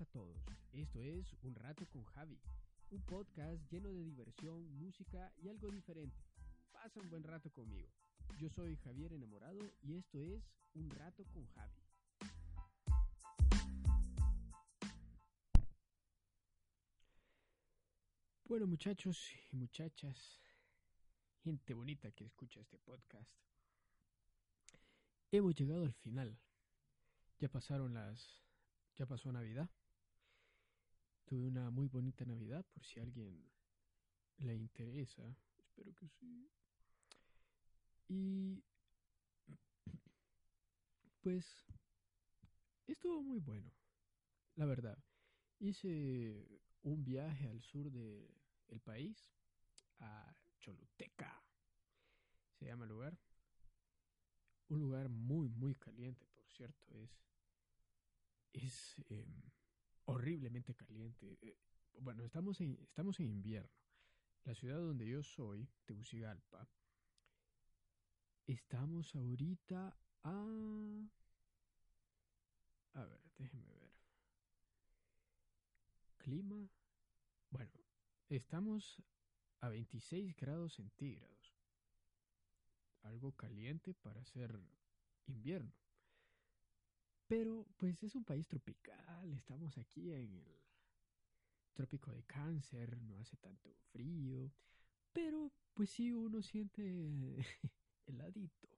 A todos. Esto es Un Rato con Javi, un podcast lleno de diversión, música y algo diferente. Pasa un buen rato conmigo. Yo soy Javier Enamorado y esto es Un Rato con Javi. Bueno muchachos y muchachas, gente bonita que escucha este podcast, hemos llegado al final. Ya pasaron las... ya pasó Navidad. Tuve una muy bonita Navidad por si a alguien le interesa. Espero que sí. Y pues estuvo muy bueno, la verdad. Hice un viaje al sur del el país, a Choluteca, se llama el lugar. Un lugar muy, muy caliente, por cierto. Es, es em, horriblemente caliente. Eh, bueno, estamos en, estamos en invierno. La ciudad donde yo soy, Tegucigalpa, estamos ahorita a... A ver, déjenme ver. Clima. Bueno, estamos a 26 grados centígrados. Algo caliente para ser invierno. Pero pues es un país tropical, estamos aquí en el trópico de cáncer, no hace tanto frío, pero pues sí uno siente heladito.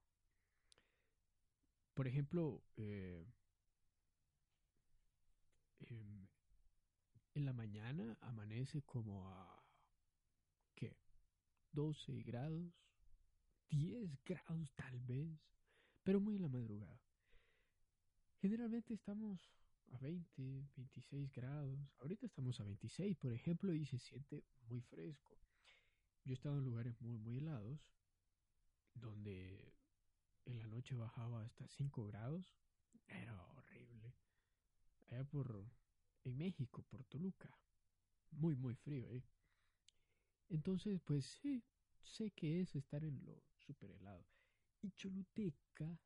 Por ejemplo, eh, em, en la mañana amanece como a ¿qué? 12 grados, 10 grados tal vez, pero muy en la madrugada. Generalmente estamos a 20, 26 grados. Ahorita estamos a 26, por ejemplo, y se siente muy fresco. Yo he estado en lugares muy, muy helados, donde en la noche bajaba hasta 5 grados. Era horrible. Allá por, en México, por Toluca. Muy, muy frío, ¿eh? Entonces, pues sí, sé que es estar en lo super helado. Y Choluteca,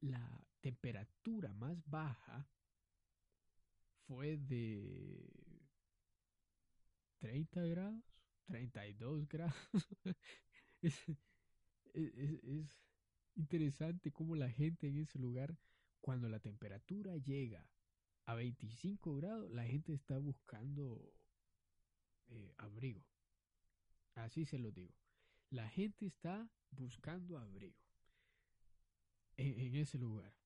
la temperatura más baja fue de 30 grados, 32 grados. es, es, es, interesante cómo la gente en ese lugar, cuando la temperatura llega a 25 grados, la gente está buscando eh, abrigo. Así se lo digo. La gente está buscando abrigo en, en ese lugar.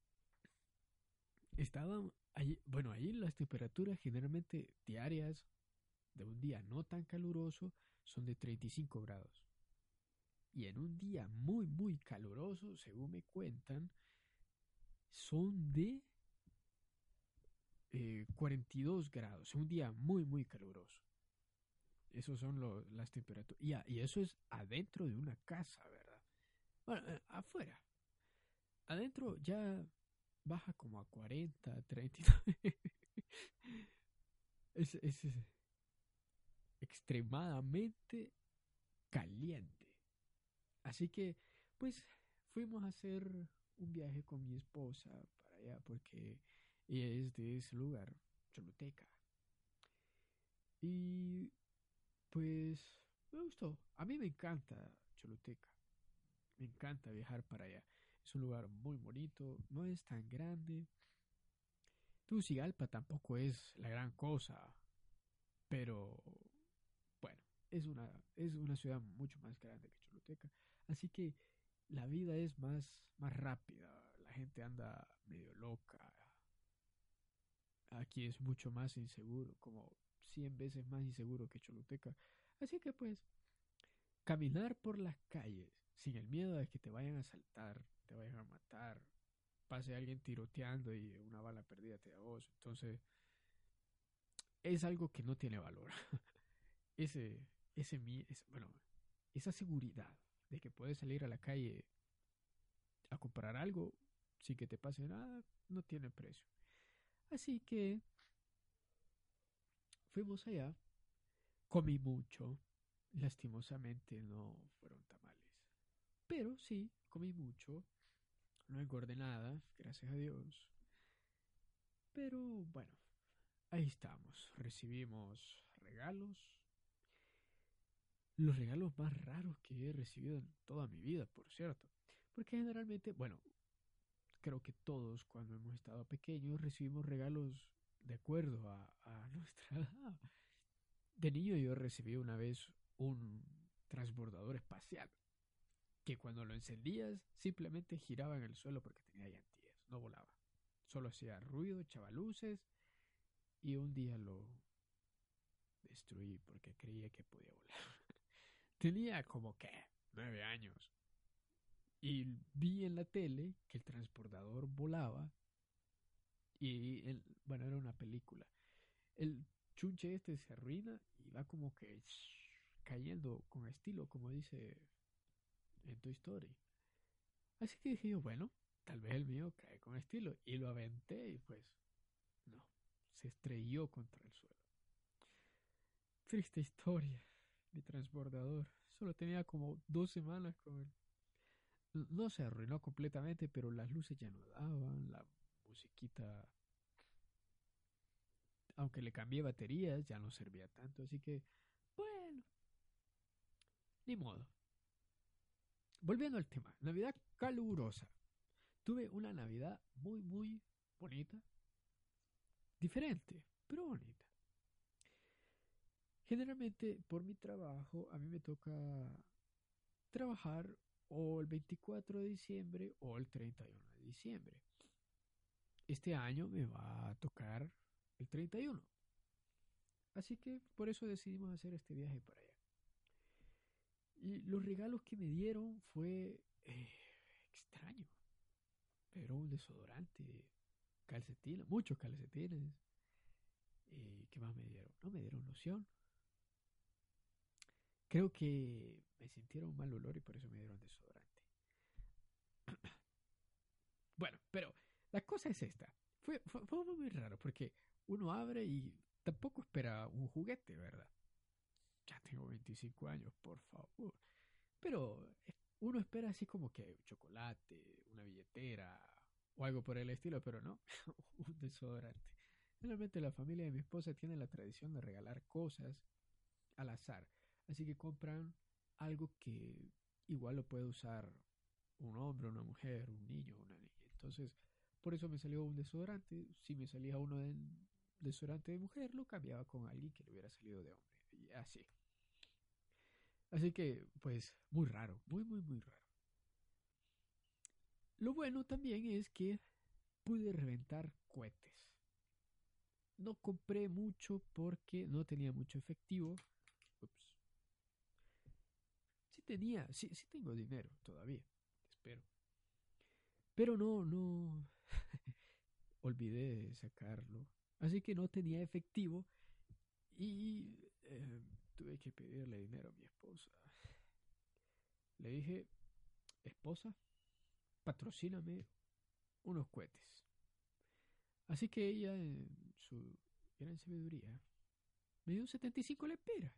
Estaban allí, bueno, allí las temperaturas generalmente diarias de un día no tan caluroso son de 35 grados. Y en un día muy, muy caluroso, según me cuentan, son de eh, 42 grados. Un día muy, muy caluroso. Esos son lo, las temperaturas. Y, y, eso es adentro de una casa, ¿verdad? Bueno, eh, afuera. Adentro ya baja como a 40, 39. es, es, extremadamente caliente. Así que, pues, fuimos a hacer un viaje con mi esposa para allá porque ella es de ese lugar, Choluteca. Y, pues, me gustó. A mí me encanta Choluteca. Me encanta viajar para allá. Es un lugar muy bonito, no es tan grande. Tucigalpa tampoco es la gran cosa, pero bueno, es una, es una ciudad mucho más grande que Choluteca. Así que la vida es más, más rápida, la gente anda medio loca. Aquí es mucho más inseguro, como 100 veces más inseguro que Choluteca. Así que pues caminar por las calles sin el miedo de que te vayan a asaltar, te vayan a matar, pase alguien tiroteando y una bala perdida te da voz. Entonces, es algo que no tiene valor. ese, ese, bueno, esa seguridad de que puedes salir a la calle a comprar algo sin que te pase nada, no tiene precio. Así que fuimos allá, comí mucho, lastimosamente no fueron tamales, pero sí, comí mucho, no engordé nada, gracias a Dios. Pero bueno, ahí estamos, recibimos regalos, los regalos más raros que he recibido en toda mi vida, por cierto. Porque generalmente, bueno, creo que todos cuando hemos estado pequeños recibimos regalos de acuerdo a, a nuestra edad. De niño yo recibí una vez un transbordador espacial que cuando lo encendías simplemente giraba en el suelo porque tenía llantillas, no volaba. Solo hacía ruido, echaba luces y un día lo destruí porque creía que podía volar. tenía como que nueve años y vi en la tele que el transportador volaba y el, bueno, era una película. El chunche este se arruina y va como que cayendo con estilo, como dice en Toy Story. Así que dije yo, bueno, tal vez el mío cae con estilo. Y lo aventé y pues no, se estrelló contra el suelo. Triste historia, mi transbordador. Solo tenía como dos semanas con él no se arruinó completamente, pero las luces ya no daban, la musiquita, aunque le cambié baterías, ya no servía tanto, así que, bueno, ni modo. Volviendo al tema, Navidad calurosa. Tuve una Navidad muy, muy bonita, diferente, pero bonita. Generalmente por mi trabajo a mí me toca trabajar o el 24 de diciembre o el 31 de diciembre. Este año me va a tocar el 31. Así que por eso decidimos hacer este viaje para los regalos que me dieron fue eh, extraño. Pero un desodorante, calcetines, muchos calcetines. Eh, ¿Qué más me dieron? No me dieron loción. Creo que me sintieron mal olor y por eso me dieron desodorante. bueno, pero la cosa es esta. Fue, fue, muy raro porque uno abre y tampoco espera un juguete, ¿verdad? Ya tengo 25 años, por favor. Pero uno espera así como que chocolate, una billetera o algo por el estilo, pero no, un desodorante. Generalmente la familia de mi esposa tiene la tradición de regalar cosas al azar. Así que compran algo que igual lo puede usar un hombre, una mujer, un niño, una niña. Entonces, por eso me salió un desodorante. Si me salía uno de desodorante de mujer, lo cambiaba con alguien que le hubiera salido de hombre. Así. Así que, pues, muy raro, muy, muy, muy raro. Lo bueno también es que pude reventar cohetes. No compré mucho porque no tenía mucho efectivo. Ups tenía, sí, sí tengo dinero todavía, espero. Pero no, no, olvidé sacarlo. Así que no tenía efectivo y eh, tuve que pedirle dinero a mi esposa. Le dije, esposa, patrocíname unos cohetes. Así que ella, en su gran sabiduría, me dio 75 lempiras,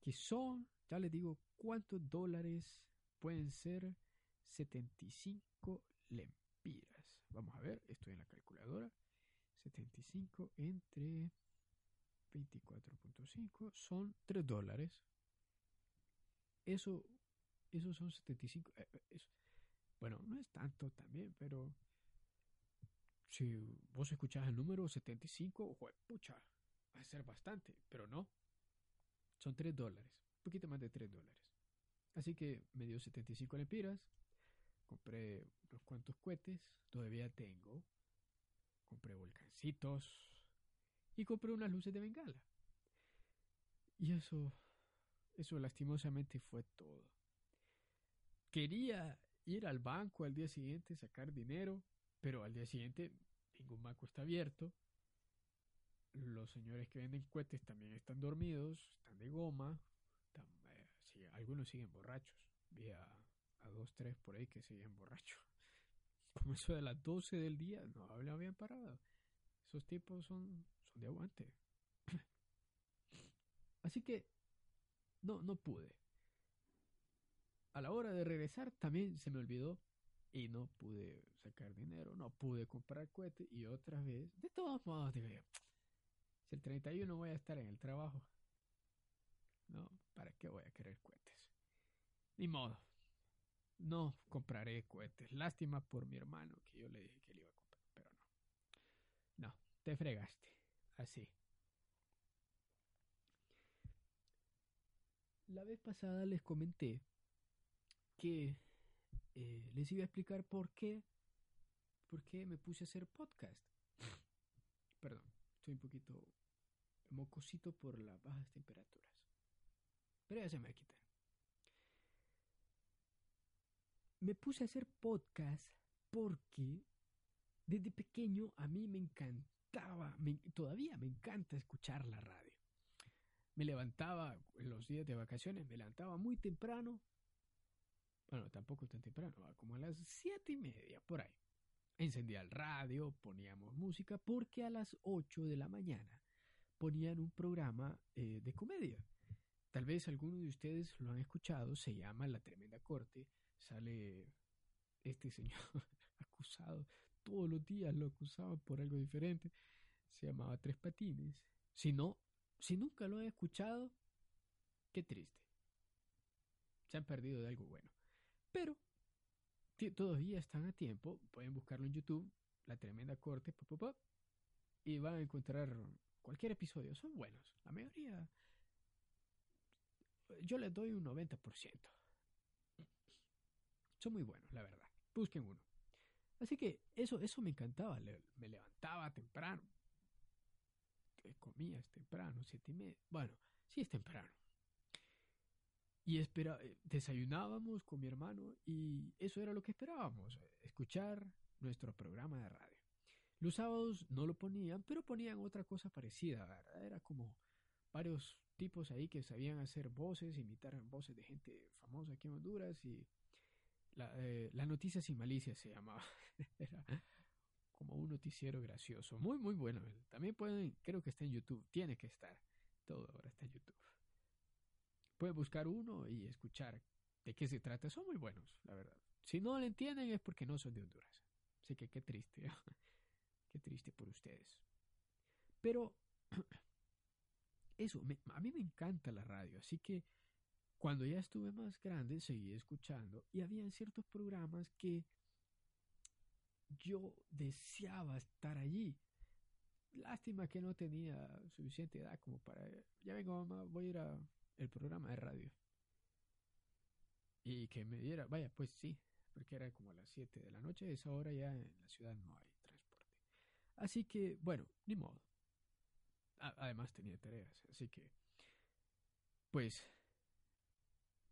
que son ya les digo cuántos dólares pueden ser 75 lempiras. Vamos a ver, estoy en la calculadora. 75 entre 24.5 son 3 dólares. Eso, eso son 75. Eh, bueno, no es tanto también, pero si vos escuchás el número 75, pucha, va a ser bastante, pero no. Son 3 dólares poquito más de 3 dólares. Así que me dio 75 lempiras, compré unos cuantos cohetes, todavía tengo, compré volcancitos y compré unas luces de bengala. Y eso, Eso lastimosamente fue todo. Quería ir al banco al día siguiente, sacar dinero, pero al día siguiente ningún banco está abierto. Los señores que venden cohetes también están dormidos, están de goma. Eh, algunos siguen borrachos. Vi a, dos, tres por ahí que siguen borrachos. Como eso de las 12 del día, no habían parado. Esos tipos son, de aguante. Así que no, no pude. A la hora de regresar también se me olvidó y no pude sacar dinero, no pude comprar cohetes y otra vez, de todos modos, dije, si el 31 voy a estar en el trabajo, no, ¿para qué voy a querer cohetes? Ni modo, no compraré cohetes. Lástima por mi hermano que yo le dije que le iba a comprar, pero no. No, te fregaste. Así. La vez pasada les comenté que eh, les iba a explicar por qué, por qué me puse a hacer podcast. Perdón, estoy un poquito mocosito por las bajas temperaturas. Pero ya se me quitar. Me puse a hacer podcast porque desde pequeño a mí me encantaba, todavía me encanta escuchar la radio. Me levantaba en los días de vacaciones, me levantaba muy temprano. Bueno, tampoco tan temprano, como a las siete y media, por ahí. Encendía el radio, poníamos música, porque a las ocho de la mañana ponían un programa eh, de comedia. Tal vez algunos de ustedes lo han escuchado, se llama La Tremenda Corte. Sale este señor acusado, todos los días lo acusaban por algo diferente. Se llamaba Tres Patines. Si no, si nunca lo han escuchado, qué triste. Se han perdido de algo bueno. Pero todavía están a tiempo. Pueden buscarlo en YouTube, La Tremenda Corte, pop, y van a encontrar cualquier episodio. Son buenos. La mayoría. Yo les doy un 90%. Son muy buenos, la verdad. Busquen uno. Así que eso, eso me encantaba. me levantaba temprano comías temprano, siete y media. Bueno, sí es temprano. Y espera, eh, desayunábamos con mi hermano y eso era lo que esperábamos, escuchar nuestro programa de radio. Los sábados no lo ponían, pero ponían otra cosa parecida, Era como varios tipos ahí que sabían hacer voces, imitar voces de gente famosa aquí en Honduras y la, eh, la noticia sin malicia se llamaba. era como un noticiero gracioso. Muy, muy bueno. También pueden, creo que está en YouTube. Tiene que estar. Todo ahora está en YouTube. Pueden buscar uno y escuchar de qué se trata. Son muy buenos, la verdad. Si no lo entienden es porque no son de Honduras. Así que qué triste. qué triste por ustedes. Pero eso, a mí me encanta la radio. Así que cuando ya estuve más grande seguí escuchando y había ciertos programas que yo deseaba estar allí. Lástima que no tenía suficiente edad como para... Ya vengo mamá, voy a ir a el programa de radio. Y que me diera, vaya, pues sí, porque era como a las 7 de la noche, esa hora ya en la ciudad no hay transporte. Así que, bueno, ni modo. además tenía tareas, así que, pues,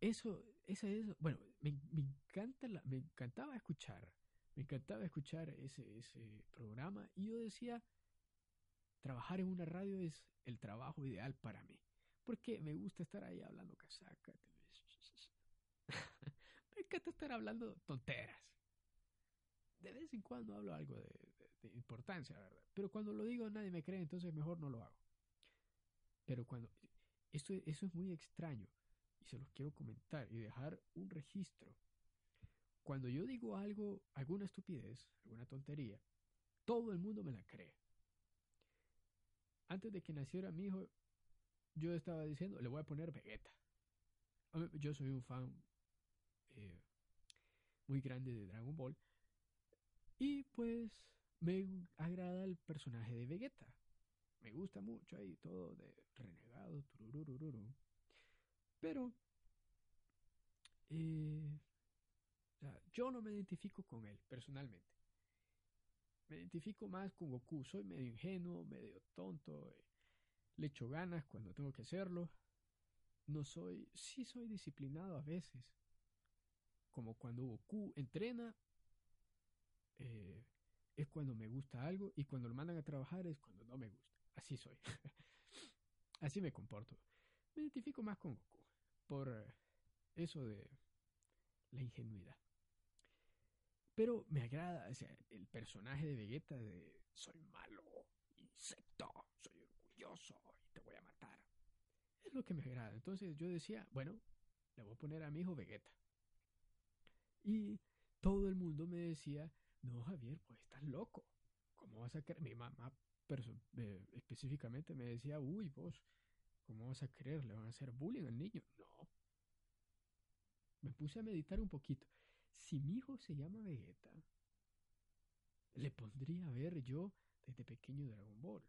eso, esa es, bueno, me, me encantaba escuchar me encantaba escuchar ese, ese programa y yo decía, trabajar en una radio es el trabajo ideal para mí. Porque me gusta estar ahí hablando casaca. me encanta estar hablando tonteras. De vez en cuando hablo algo de, importancia, ¿verdad? Pero cuando lo digo nadie me cree, entonces mejor no lo hago. Pero cuando... Esto, eso es muy extraño y se los quiero comentar y dejar un registro cuando yo digo algo, alguna estupidez, alguna tontería, todo el mundo me la cree. Antes de que naciera mi hijo, yo estaba diciendo, le voy a poner Vegeta. Yo soy un fan eh, muy grande de Dragon Ball. Y pues me agrada el personaje de Vegeta. Me gusta mucho ahí todo de renegado, Pero eh, yo no me identifico con él personalmente. Me identifico más con Goku. Soy medio ingenuo, medio tonto. Eh, le echo ganas cuando tengo que hacerlo. no soy, sí soy disciplinado a veces. Como cuando Goku entrena, eh, es cuando me gusta algo y cuando lo mandan a trabajar es cuando no me gusta. Así soy. Así me comporto. Me identifico más con Goku por eso de la ingenuidad. Pero me agrada o sea, el personaje de Vegeta de soy malo, insecto, soy orgulloso y te voy a matar. Es lo que me agrada. Entonces yo decía, bueno, le voy a poner a mi hijo Vegeta. Y todo el mundo me decía, no Javier, pues estás loco. ¿Cómo vas a creer? Mi mamá eh, específicamente me decía, uy, vos, ¿cómo vas a creer? ¿Le van a hacer bullying al niño? No. Me puse a meditar un poquito. Si mi hijo se llama Vegeta, le pondría a ver yo desde pequeño Dragon Ball.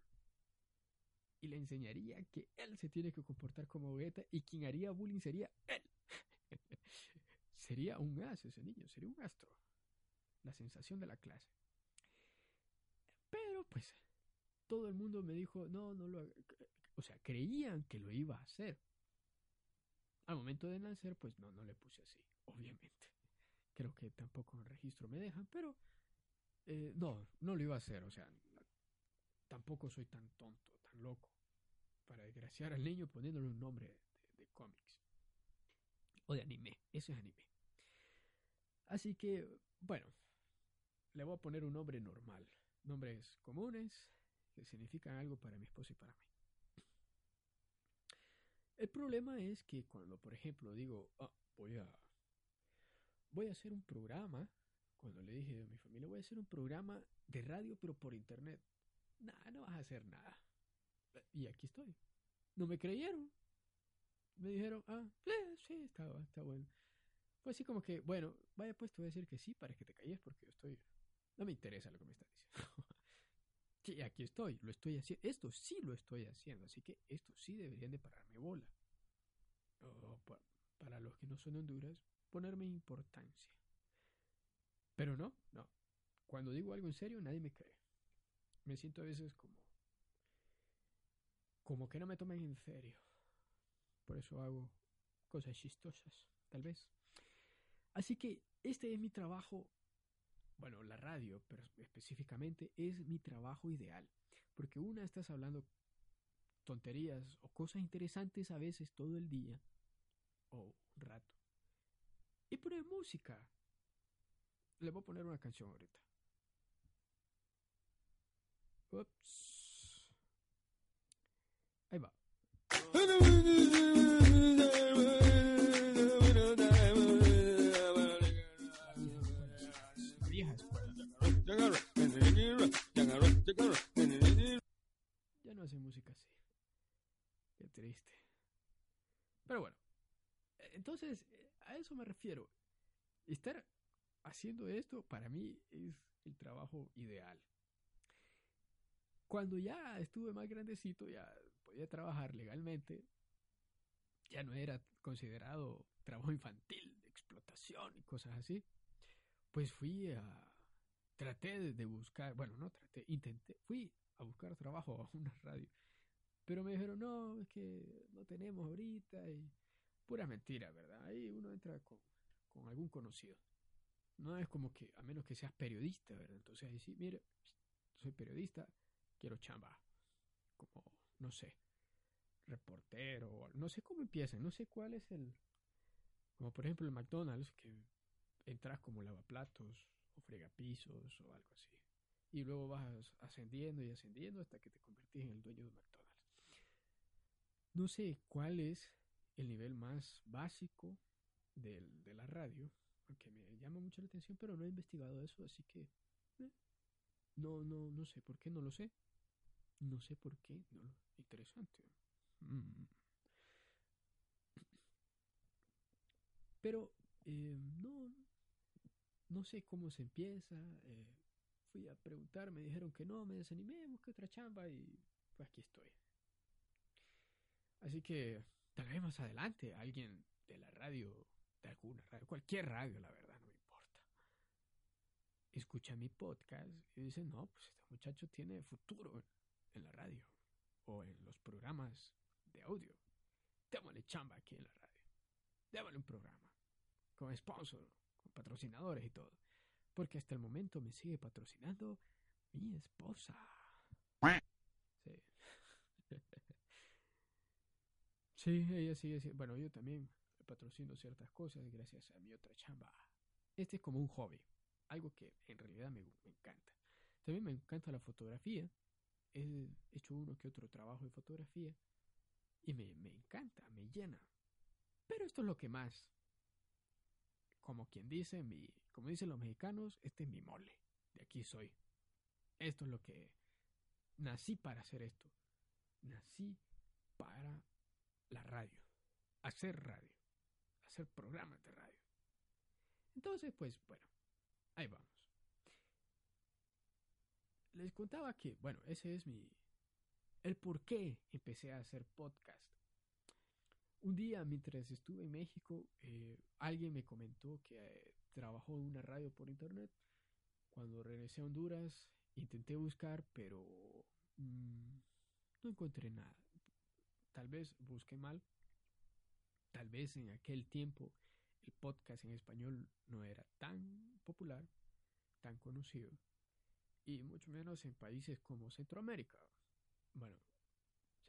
Y le enseñaría que él se tiene que comportar como Vegeta y quien haría bullying sería él. sería un as ese niño, sería un astro. La sensación de la clase. Pero pues todo el mundo me dijo, no, no lo O sea, creían que lo iba a hacer. Al momento de nacer, pues no, no le puse así, obviamente. Creo que tampoco en registro me dejan, pero eh, no, no lo iba a hacer. O sea, tampoco soy tan tonto, tan loco, para desgraciar al niño poniéndole un nombre de, de cómics. O de anime, eso es anime. Así que, bueno, le voy a poner un nombre normal. Nombres comunes que significan algo para mi esposa y para mí. El problema es que cuando, por ejemplo, digo, ah, voy a voy a hacer un programa, cuando le dije a mi familia, voy a hacer un programa de radio pero por internet. Nah, no vas a hacer nada. Y aquí estoy. No me creyeron. Me dijeron, ah, eh, sí, está, bueno. Fue así como que, bueno, vaya pues te voy a decir que sí para que te calles porque yo estoy... No me interesa lo que me estás diciendo. Sí, aquí estoy, lo estoy haciendo. Esto sí lo estoy haciendo, así que esto sí deberían de pararme bola. para los que no son Honduras, ponerme importancia. Pero no, no. Cuando digo algo en serio, nadie me cree. Me siento a veces como. como que no me tomen en serio. Por eso hago cosas chistosas, tal vez. Así que este es mi trabajo bueno, la radio, pero específicamente es mi trabajo ideal, porque una estás hablando tonterías o cosas interesantes a veces todo el día o un rato. Y poner música. Le voy a poner una canción ahorita. Ups. Ahí va. Ya no hace música así. Qué triste. Pero bueno. Entonces, a eso me refiero. Estar haciendo esto para mí es el trabajo ideal. Cuando ya estuve más grandecito, ya podía trabajar legalmente, ya no era considerado trabajo infantil, de explotación y cosas así, pues fui a traté de buscar, bueno, no traté, intenté, fui a buscar trabajo a una radio. Pero me dijeron, no, es que no tenemos ahorita y pura mentira, ¿verdad? Ahí uno entra con, con algún conocido. No es como que, a menos que seas periodista, ¿verdad? Entonces ahí sí, mire, soy periodista, quiero chamba. Como, no sé, reportero, no sé cómo empiezan, no sé cuál es el... Como por ejemplo el McDonald's, que entras como lavaplatos, o fregapisos o algo así. Y luego vas ascendiendo y ascendiendo hasta que te convertís en el dueño de McDonald's. No sé cuál es el nivel más básico del, de la radio, aunque me llama mucho la atención, pero no he investigado eso, así que eh, no, no, no sé por qué, no lo sé. No sé por qué, no, interesante. Mm. Pero eh, no, no sé cómo se empieza. Eh, fui a preguntar, me dijeron que no, me desanimé, busqué otra chamba y pues aquí estoy. Así que tal vez más adelante alguien de la radio, de alguna radio, cualquier radio, la verdad, no me importa, escucha mi podcast y dice, no, pues este muchacho tiene futuro en la radio o en los programas de audio. démosle chamba aquí en la radio. Démosle un programa. Con sponsor, con patrocinadores y todo. Porque hasta el momento me sigue patrocinando mi esposa. Sí. sí, ella sigue siendo... Bueno, yo también patrocino ciertas cosas gracias a mi otra chamba. Este es como un hobby. Algo que en realidad me, me encanta. También me encanta la fotografía. He hecho uno que otro trabajo de fotografía. Y me, me encanta, me llena. Pero esto es lo que más como quien dice, mi, como dicen los mexicanos, este es mi mole. De aquí soy. Esto es lo que nací para hacer esto. Nací para la radio. Hacer radio. Hacer programas de radio. Entonces, pues bueno, ahí vamos. Les contaba que, bueno, ese es mi... El por qué empecé a hacer podcast. Un día, mientras estuve en México, eh, alguien me comentó que eh, trabajó en una radio por internet. Cuando regresé a Honduras, intenté buscar, pero mmm, no encontré nada. Tal vez busqué mal. Tal vez en aquel tiempo el podcast en español no era tan popular, tan conocido, y mucho menos en países como Centroamérica. Bueno,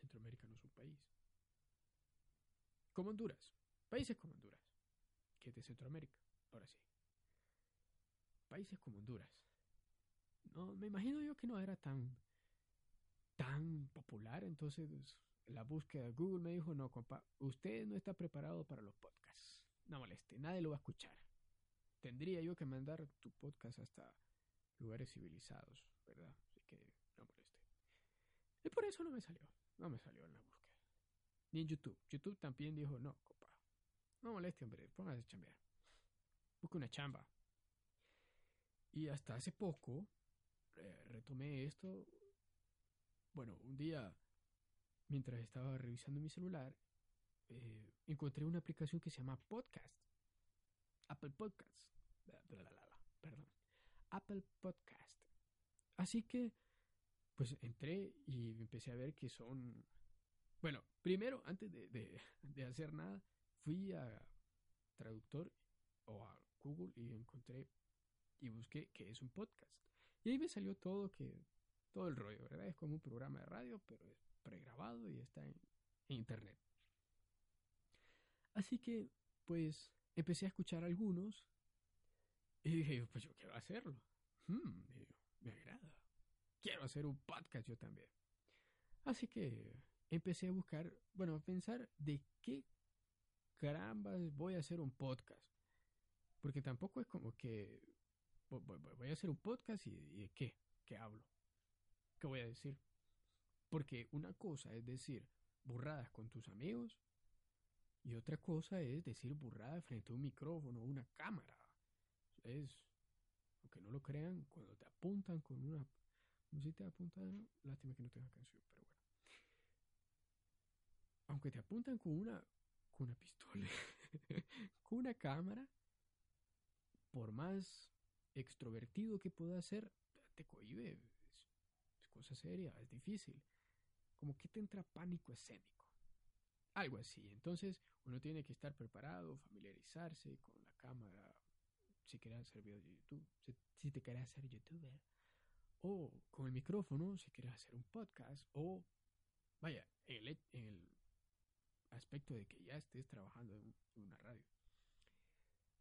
Centroamérica no es un país. Como Honduras, países como Honduras, que es de Centroamérica, ahora sí. Países como Honduras. No, me imagino yo que no era tan tan popular, entonces la búsqueda de Google me dijo, "No, compa, usted no está preparado para los podcasts. No moleste, nadie lo va a escuchar. Tendría yo que mandar tu podcast hasta lugares civilizados, ¿verdad? Así que no moleste." Y por eso no me salió, no me salió en la ni en YouTube. YouTube también dijo, no, copa, no moleste, hombre, póngase a chambear. Busque una chamba. Y hasta hace poco retomé esto. Bueno, un día, mientras estaba revisando mi celular, eh, encontré una aplicación que se llama Podcast. Apple Podcast. perdón. Apple Podcast. Así que, pues entré y empecé a ver que son bueno, primero, antes de, de, hacer nada, fui a traductor o a Google y encontré y busqué qué es un podcast. Y ahí me salió todo que todo el rollo, ¿verdad? Es como un programa de radio, pero es pregrabado y está en, en internet. Así que, pues, empecé a escuchar algunos y dije, pues yo quiero hacerlo. Hmm, me agrada. Quiero hacer un podcast yo también. Así que empecé a buscar, bueno, a pensar de qué carambas voy a hacer un podcast. Porque tampoco es como que voy a hacer un podcast y, de qué, qué hablo, qué voy a decir. Porque una cosa es decir burradas con tus amigos y otra cosa es decir burradas frente a un micrófono o una cámara. Es, aunque no lo crean, cuando te apuntan con una... No sé si te apuntan, lástima que no tenga canción, aunque te apuntan con una, con una pistola, con una cámara, por más extrovertido que pueda ser, te cohibe. Es, cosa seria, es difícil. Como que te entra pánico escénico. Algo así. Entonces, uno tiene que estar preparado, familiarizarse con la cámara, si quieres hacer videos de YouTube, si, si te quieres hacer youtuber, o con el micrófono, si quieres hacer un podcast, o vaya, en el, en el aspecto de que ya estés trabajando en una radio.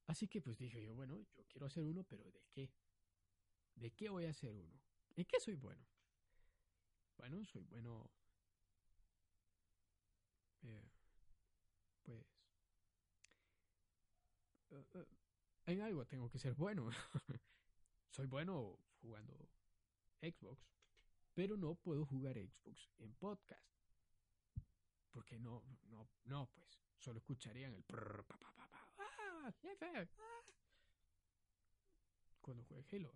Así que pues dije yo, bueno, yo quiero hacer uno, pero ¿de qué? ¿De qué voy a hacer uno? ¿En qué soy bueno? Bueno, soy bueno... Eh, pues... Uh, uh, en algo tengo que ser bueno. soy bueno jugando Xbox, pero no puedo jugar Xbox en podcast porque no, no, no, pues solo escucharían el prrr, pa, pa, pa, pa, ah, ah. cuando juegue Halo.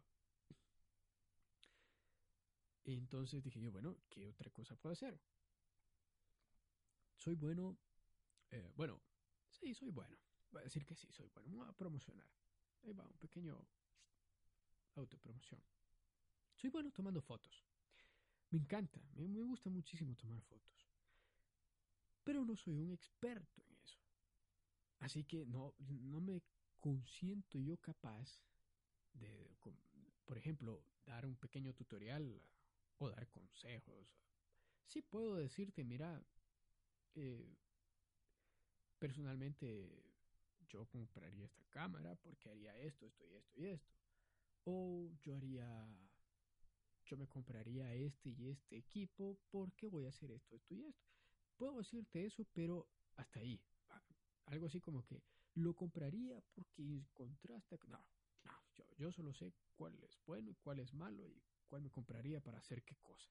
Entonces dije yo, bueno, ¿qué otra cosa puedo hacer? Soy bueno, eh, bueno, sí, soy bueno. Voy a decir que sí, soy bueno. Voy a promocionar. Ahí va, un pequeño autopromoción. Soy bueno tomando fotos. Me encanta, me gusta muchísimo tomar fotos. Pero no soy un experto en eso. Así que no, no me consiento yo capaz de, por ejemplo, dar un pequeño tutorial o dar consejos. Sí puedo decirte, mira, eh, personalmente yo compraría esta cámara porque haría esto, esto y esto y esto. O yo haría, yo me compraría este y este equipo porque voy a hacer esto, esto y esto. Puedo decirte eso, pero hasta ahí. Algo así como que lo compraría porque contrasta. No, no, yo, yo solo sé cuál es bueno y cuál es malo y cuál me compraría para hacer qué cosa.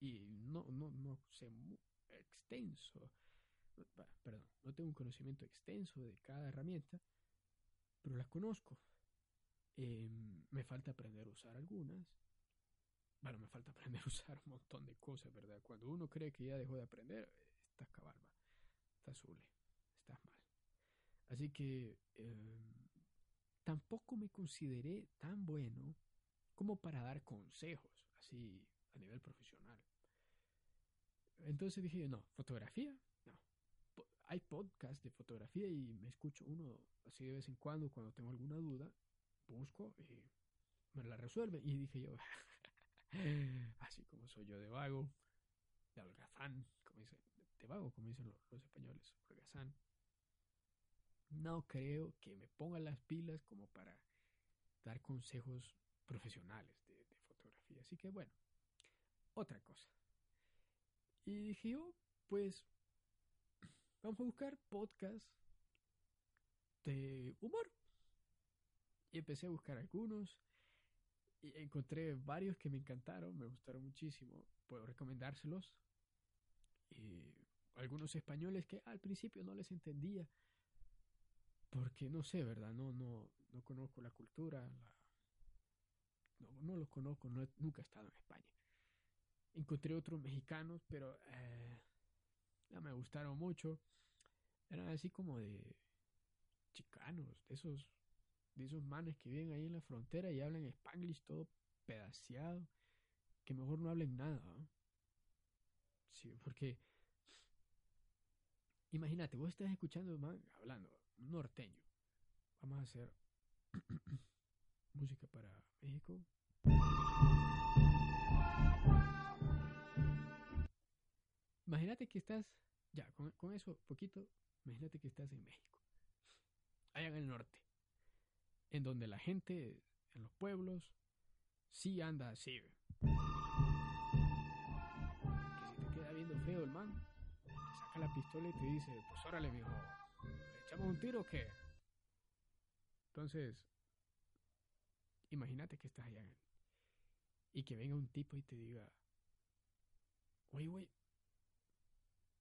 Y no, no, no sé extenso perdón, no tengo un conocimiento extenso de cada herramienta, pero las conozco. Em, me falta aprender a usar algunas. Bueno, me falta aprender a usar un montón de cosas, ¿verdad? Cuando uno cree que ya dejó de aprender, estás cabalba, estás azul, estás mal. Así que em, tampoco me consideré tan bueno como para dar consejos, así a nivel profesional. Entonces dije, no, fotografía, hay podcasts de fotografía y me escucho uno así de vez en cuando cuando tengo alguna duda, busco y me la resuelve. Y dije yo, así como soy yo de vago, de holgazán, como dicen, de vago, como dicen los, españoles, holgazán. No creo que me pongan las pilas como para dar consejos profesionales de, fotografía. Así que bueno, otra cosa. Y dije yo, pues vamos a buscar podcast de humor. Y empecé a buscar algunos. Y encontré varios que me encantaron, me gustaron muchísimo. Puedo recomendárselos. Y algunos españoles que al principio no les entendía. Porque no sé, ¿verdad? No, no, no conozco la cultura. no, no los conozco, nunca he estado en España. Encontré otros mexicanos, pero eh, me gustaron mucho. Eran así como de chicanos, de esos, de esos manes que viven ahí en la frontera y hablan spanglish todo pedaciado, que mejor no hablen nada. Sí, porque imagínate, vos estás escuchando man hablando, norteño. Vamos a hacer música para México. Imagínate que estás, ya, con, con, eso, poquito, imagínate que estás en México, allá en el norte, en donde la gente, en los pueblos, sí anda así. Que si te queda viendo feo el man, te saca la pistola y te dice, pues órale, mijo, echamos un tiro o qué? Entonces, imagínate que estás allá y que venga un tipo y te diga, oye, güey,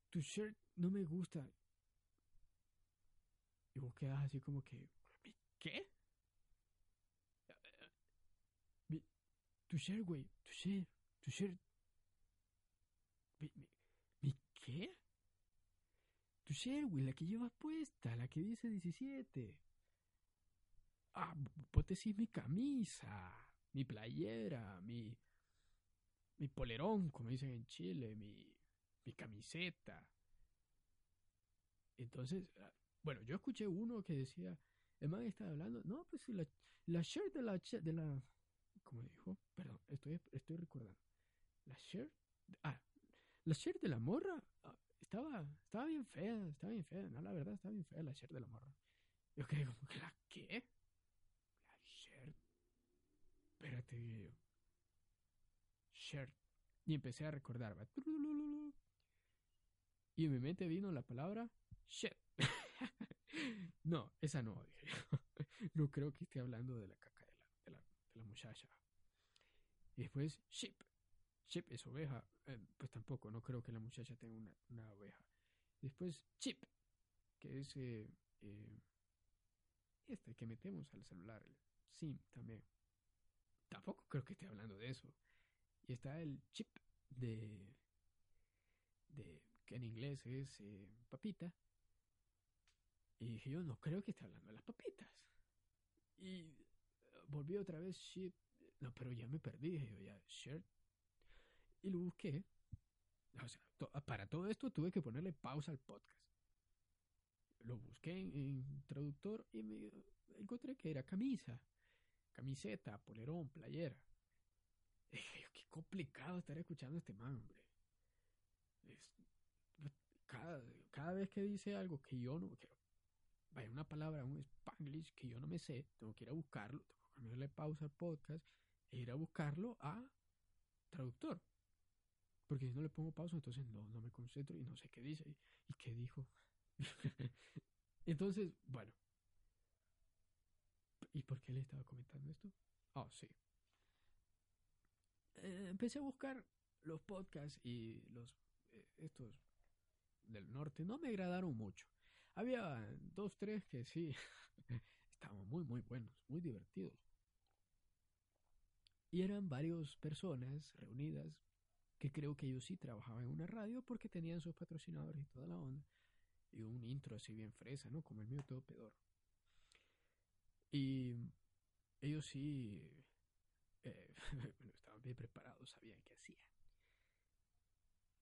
tu shirt no me gusta. Y vos quedas así como que, ¿qué? Tu shirt, güey, tu shirt, tu shirt. ¿Mi, qué? Tu shirt, güey, la que llevas puesta, la que dice 17. Ah, vos decís mi camisa, mi playera, mi, mi polerón, como dicen en Chile, mi, mi camiseta. Entonces, ah, bueno, yo escuché uno que decía, el man estaba hablando, no, pues la, la shirt de la, de la, ¿cómo dijo? Perdón, estoy, estoy recordando. La shirt, ah, la shirt de la morra ah, estaba, estaba bien fea, estaba bien fea, no, la verdad, estaba bien fea la shirt de la morra. Yo creí como la, ¿qué? La shirt. Espérate, yo. Shirt. Y empecé a recordar, ¿va? Y en mi mente vino la palabra shit. no, esa no, dije no creo que esté hablando de la caca la, muchacha. Y después, sheep. Sheep es oveja. Eh, pues tampoco, no creo que la muchacha tenga una, una oveja. Después, chip, que es eh, eh, este que metemos al celular, el SIM también. Tampoco creo que esté hablando de eso. Y está el chip de, de que en inglés es eh, papita. Y dije, yo no creo que esté hablando de las papitas. Y volví otra vez, shit. No, pero ya me perdí. Dije yo, ya, shirt. Y lo busqué. Para todo esto tuve que ponerle pausa al podcast. Lo busqué en, traductor y me encontré que era camisa, camiseta, polerón, playera. qué complicado estar escuchando a este man, hombre. cada, cada, vez que dice algo que yo no, que, vaya una palabra, un spanglish que yo no me sé, tengo que ir a buscarlo, ponerle pausa al podcast e ir a buscarlo a traductor. Porque si no le pongo pausa, entonces no, no me concentro y no sé qué dice y, qué dijo. entonces, bueno. ¿Y por qué le estaba comentando esto? Oh, sí. Eh, empecé a buscar los podcasts y los eh, estos del norte no me agradaron mucho. Había dos, tres que sí estaban muy, muy buenos, muy divertidos. Y eran varias personas reunidas que creo que ellos sí trabajaban en una radio porque tenían sus patrocinadores y toda la onda. Y un intro así bien fresa, ¿no? Como el mío todo pedor. Y ellos sí eh, estaban bien preparados, sabían qué hacían.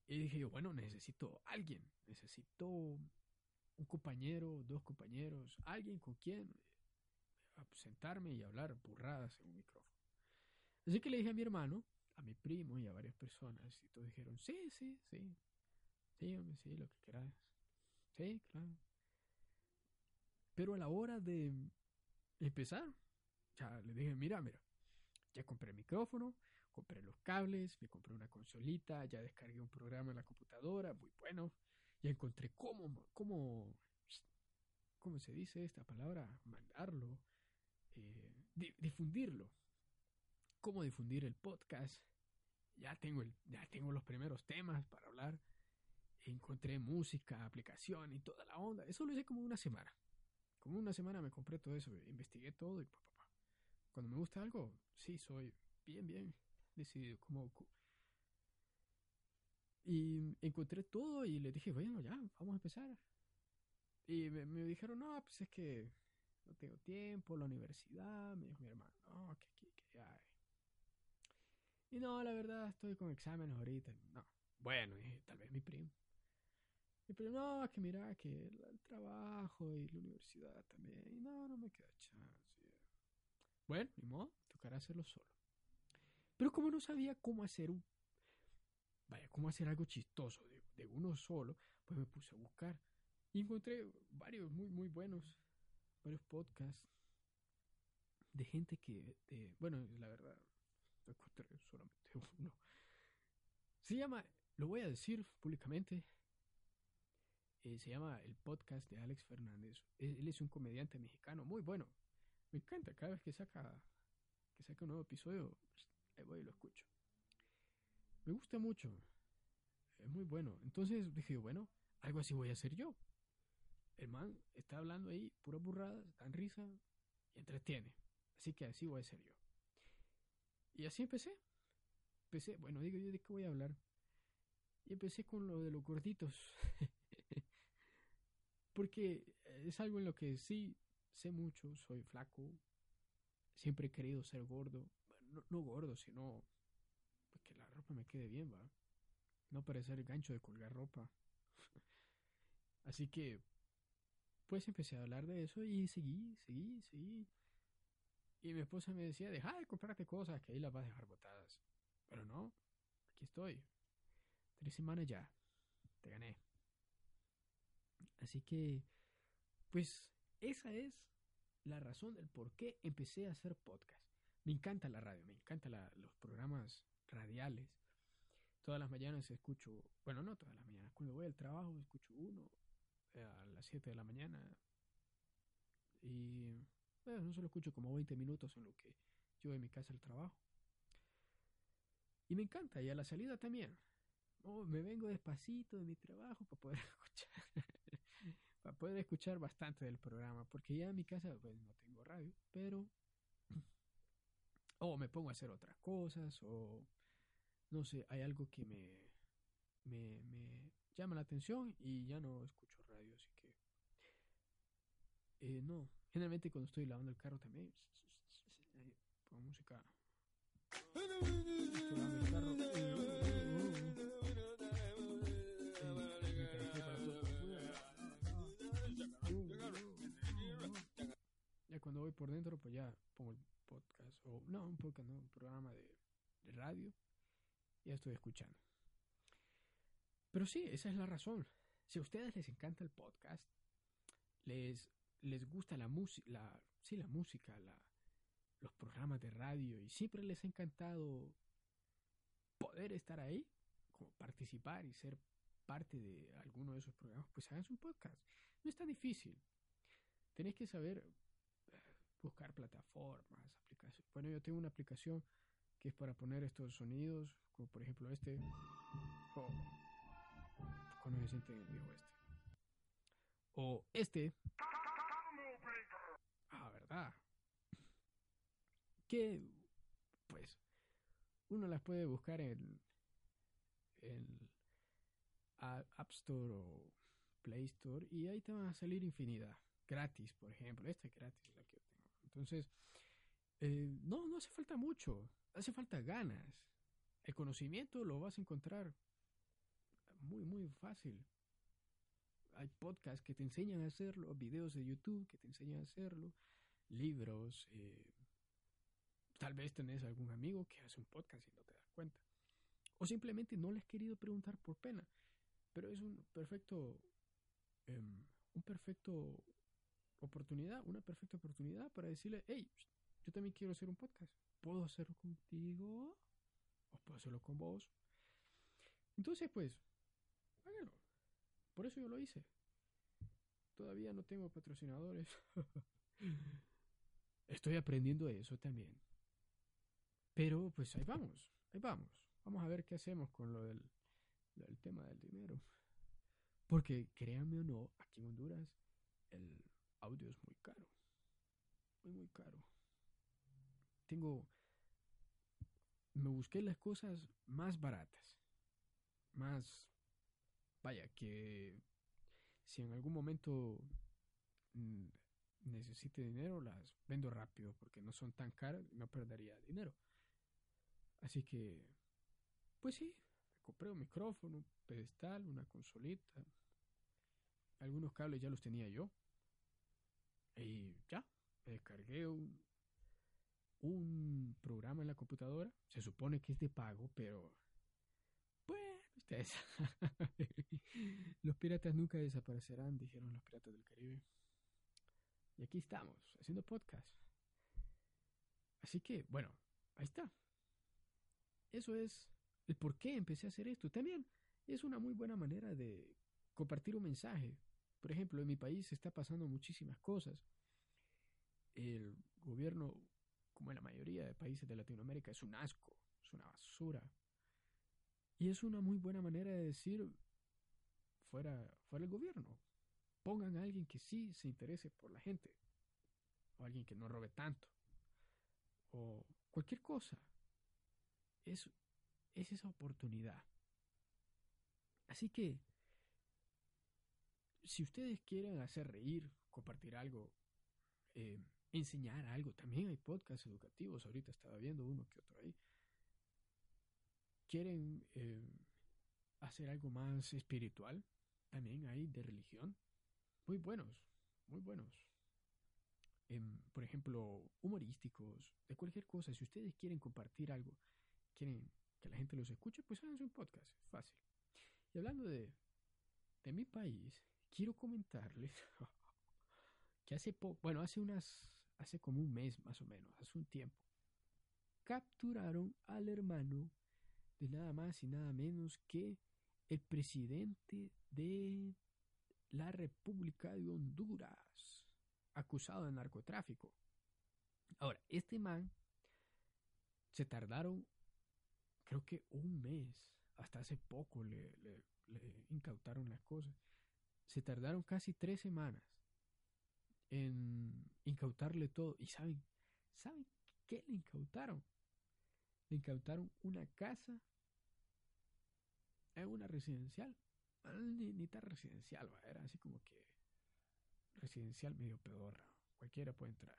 Y dije yo, bueno, necesito alguien, necesito un compañero, dos compañeros, alguien con quien sentarme y hablar burradas en un micrófono. Así que le dije a mi hermano, a mi primo y a varias personas, y todos dijeron, sí, sí, sí, sí, sí, lo que quieras. Sí, claro. Pero a la hora de empezar, ya le dije, mira, mira, ya compré el micrófono, compré los cables, me compré una consolita, ya descargué un programa en la computadora, muy bueno, ya encontré cómo, cómo, cómo se dice esta palabra, mandarlo, eh, difundirlo cómo difundir el podcast. Ya tengo, el, ya tengo los primeros temas para hablar. Encontré música, aplicación y toda la onda. Eso lo hice como una semana. Como una semana me compré todo eso, investigué todo y pa, Cuando me gusta algo, sí, soy bien, bien decidido. Como, y encontré todo y le dije, bueno, ya, vamos a empezar. Y me, dijeron, no, pues es que no tengo tiempo, la universidad. Me dijo mi hermano, no, que, y no, la verdad, estoy con exámenes ahorita. No. Bueno, y tal vez mi primo. Mi primo, no, que mira, que el, trabajo y la universidad también. Y no, no me queda chance. Bueno, ni modo, tocará hacerlo solo. Pero como no sabía cómo hacer un. Vaya, cómo hacer algo chistoso de, uno solo, pues me puse a buscar. Y encontré varios muy, muy buenos. Varios podcasts. De gente que. Bueno, la verdad, solamente uno. Se llama, lo voy a decir públicamente, eh, se llama el podcast de Alex Fernández. Él es un comediante mexicano muy bueno. Me encanta cada vez que saca, que saca un nuevo episodio, pues, ahí voy y lo escucho. Me gusta mucho. Es muy bueno. Entonces dije, bueno, algo así voy a hacer yo. El man está hablando ahí, pura burrada, dan risa y entretiene. Así que así voy a ser yo. Y así empecé. Empecé, bueno, digo yo de qué voy a hablar. Y empecé con lo de los gorditos. Porque es algo en lo que sí sé mucho, soy flaco. Siempre he querido ser gordo. No, gordo, sino que la ropa me quede bien, va. No parecer el gancho de colgar ropa. Así que, pues empecé a hablar de eso y seguí, seguí, seguí. Y mi esposa me decía, deja de comprarte cosas que ahí las vas a dejar botadas. Pero no, aquí estoy. Tres semanas ya. Te gané. Así que, pues, esa es la razón del por qué empecé a hacer podcast. Me encanta la radio, me encantan los programas radiales. Todas las mañanas escucho, bueno, no todas las mañanas, cuando voy al trabajo escucho uno eh, a las 7 de la mañana. Y no solo escucho como 20 minutos en lo que yo en mi casa al trabajo. Y me encanta, y a la salida también. Oh, me vengo despacito de mi trabajo para poder escuchar. para poder escuchar bastante del programa. Porque ya en mi casa pues, no tengo radio, pero. O me pongo a hacer otras cosas, o. No sé, hay algo que me, me, me llama la atención y ya no escucho radio, así que. Eh, no, Generalmente cuando estoy lavando el carro también eh, pongo música. Ya cuando voy por dentro, pues ya pongo el podcast, o no, un podcast, no, un programa de, de radio, ya estoy escuchando. Pero sí, esa es la razón. Si a ustedes les encanta el podcast, les les gusta la música, sí, la música, la, los programas de radio, y siempre les ha encantado poder estar ahí, como participar y ser parte de alguno de esos programas, pues hagan un podcast. No es tan difícil. Tenéis que saber eh, buscar plataformas, aplicaciones. Bueno, yo tengo una aplicación que es para poner estos sonidos, como por ejemplo este. Oh, cuando se siente el este. O este. Ah. Que, pues, uno las puede buscar en, en App Store o Play Store y ahí te van a salir infinidad. Gratis, por ejemplo. Esta es gratis, la que yo tengo. Entonces, eh, no, no hace falta mucho. Hace falta ganas. El conocimiento lo vas a encontrar muy, muy fácil. Hay podcasts que te enseñan a hacerlo, videos de YouTube que te enseñan a hacerlo, libros. Eh, tal vez tenés algún amigo que hace un podcast y no te das cuenta. O simplemente no le has querido preguntar por pena. Pero es un perfecto, um, un perfecto oportunidad, una perfecta oportunidad para decirle, hey, yo también quiero hacer un podcast. ¿Puedo hacerlo contigo? ¿O puedo hacerlo con vos? Entonces, pues, háganlo. Por eso yo lo hice. Todavía no tengo patrocinadores. Estoy aprendiendo eso también. Pero, pues, ahí vamos. Ahí vamos. Vamos a ver qué hacemos con lo del, del tema del dinero. Porque, créanme o no, aquí en Honduras el audio es muy caro. Muy, muy caro. Tengo... Me busqué las cosas más baratas. Más... Vaya, que si en algún momento mm, necesite dinero, las vendo rápido porque no son tan caras y no perdería dinero. Así que, pues sí, compré un micrófono, un pedestal, una consolita. Algunos cables ya los tenía yo. Y ya, me descargué un, un programa en la computadora. Se supone que es de pago, pero... Pues, ustedes... los piratas nunca desaparecerán, dijeron los piratas del Caribe. Y aquí estamos, haciendo podcast. Así que, bueno, ahí está. Eso es el por qué empecé a hacer esto. También es una muy buena manera de compartir un mensaje. Por ejemplo, en mi país se está pasando muchísimas cosas. El gobierno, como en la mayoría de países de Latinoamérica, es un asco, es una basura. Y es una muy buena manera de decir, fuera, fuera el gobierno. Pongan a alguien que sí se interese por la gente. O alguien que no robe tanto. O cualquier cosa. Es, es esa oportunidad. Así que, si ustedes quieren hacer reír, compartir algo, eh, enseñar algo, también hay podcasts educativos, ahorita estaba viendo uno que otro ahí. Quieren eh, hacer algo más espiritual, también hay de religión, muy buenos, muy buenos. Em, por ejemplo, humorísticos, de cualquier cosa. Si ustedes quieren compartir algo, quieren que la gente los escuche, pues háganse un podcast, fácil. Y hablando de, de mi país, quiero comentarles que hace poco, bueno, hace unas, hace como un mes más o menos, hace un tiempo, capturaron al hermano de nada más y nada menos que el presidente de la República de Honduras, acusado de narcotráfico. Ahora, este man se tardaron creo que un mes, hasta hace poco le, le, incautaron las cosas. Se tardaron casi tres semanas en incautarle todo. ¿Y saben? ¿Saben qué le incautaron? Le incautaron una casa en una residencial. Ni, ni tan residencial, era así como que residencial medio pedorra. Cualquiera puede entrar.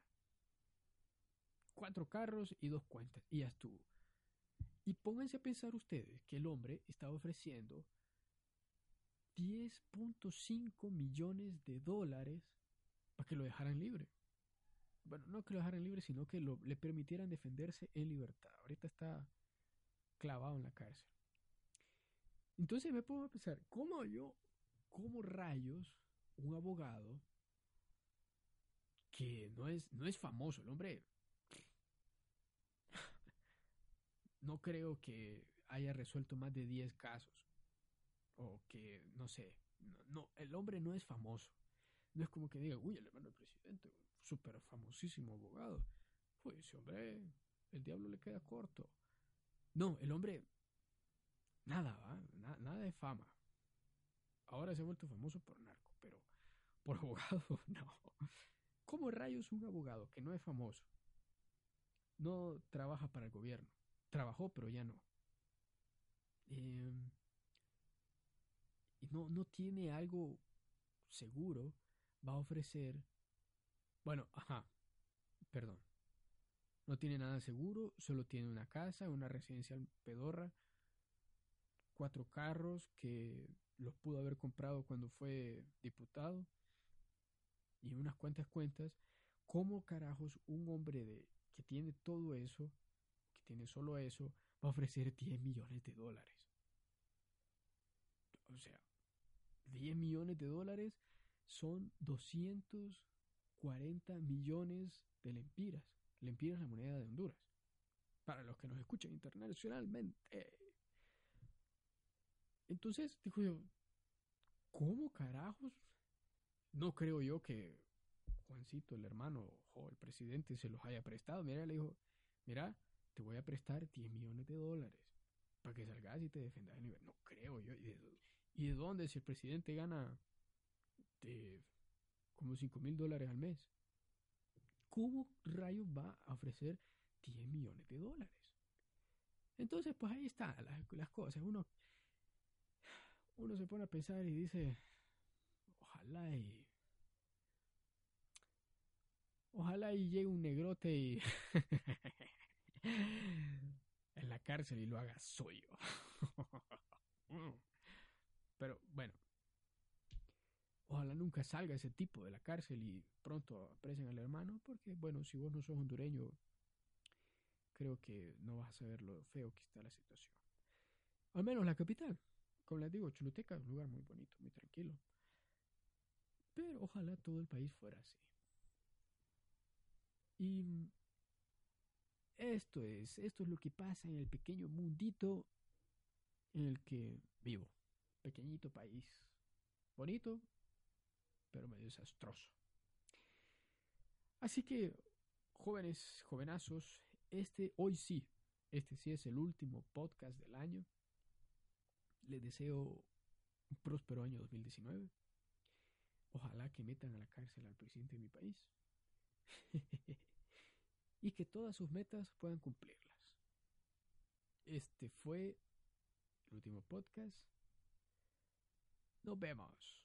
Cuatro carros y dos cuentas. Y ya estuvo. Y pónganse a pensar ustedes que el hombre estaba ofreciendo 10.5 millones de dólares para que lo dejaran libre. bueno, no que lo dejaran libre, sino que le permitieran defenderse en libertad. Ahorita está clavado en la cárcel. Entonces me pongo a pensar, ¿cómo yo, cómo rayos, un abogado que no es, no es famoso, el hombre no creo que haya resuelto más de 10 casos. O que, no sé, no, el hombre no es famoso. No es como que diga, uy, el hermano del presidente, súper famosísimo abogado. Uy, ese hombre, el diablo le queda corto. No, el hombre, nada, ¿va? nada de fama. Ahora se ha vuelto famoso por narco, pero por abogado, no. ¿Cómo rayos un abogado que no es famoso no trabaja para el gobierno? Trabajó, pero ya no. Em, y no, no tiene algo seguro, va a ofrecer, bueno, ajá, perdón, no tiene nada seguro, solo tiene una casa, una residencia pedorra, cuatro carros que los pudo haber comprado cuando fue diputado y unas cuantas cuentas. ¿Cómo carajos un hombre de, que tiene todo eso, que tiene solo eso, va a ofrecer 10 millones de dólares? O sea, 10 millones de dólares son 240 millones de lempiras. Lempiras es la moneda de Honduras. Para los que nos escuchan internacionalmente. Entonces, dijo yo, ¿cómo carajos? No creo yo que Juancito, el hermano o el presidente, se los haya prestado. Mira, le dijo, mira, te voy a prestar 10 millones de dólares para que salgas y te defendas. No creo yo. ¿Y de dónde si el presidente gana de como 5 mil dólares al mes? ¿Cómo rayos va a ofrecer 10 millones de dólares? Entonces, pues ahí están las, cosas. Uno, uno se pone a pensar y dice, ojalá y... Ojalá y llegue un negrote y... en la cárcel y lo haga suyo. Pero bueno, ojalá nunca salga ese tipo de la cárcel y pronto apresen al hermano, porque bueno, si vos no sos hondureño, creo que no vas a saber lo feo que está la situación. Al menos la capital, como les digo, Choluteca es un lugar muy bonito, muy tranquilo. Pero ojalá todo el país fuera así. Y esto es, esto es lo que pasa en el pequeño mundito en el que vivo pequeñito país. Bonito, pero medio desastroso. Así que, jóvenes, jovenazos, este hoy sí, este sí es el último podcast del año. Les deseo un próspero año 2019. Ojalá que metan a la cárcel al presidente de mi país. y que todas sus metas puedan cumplirlas. Este fue el último podcast. Nos vemos.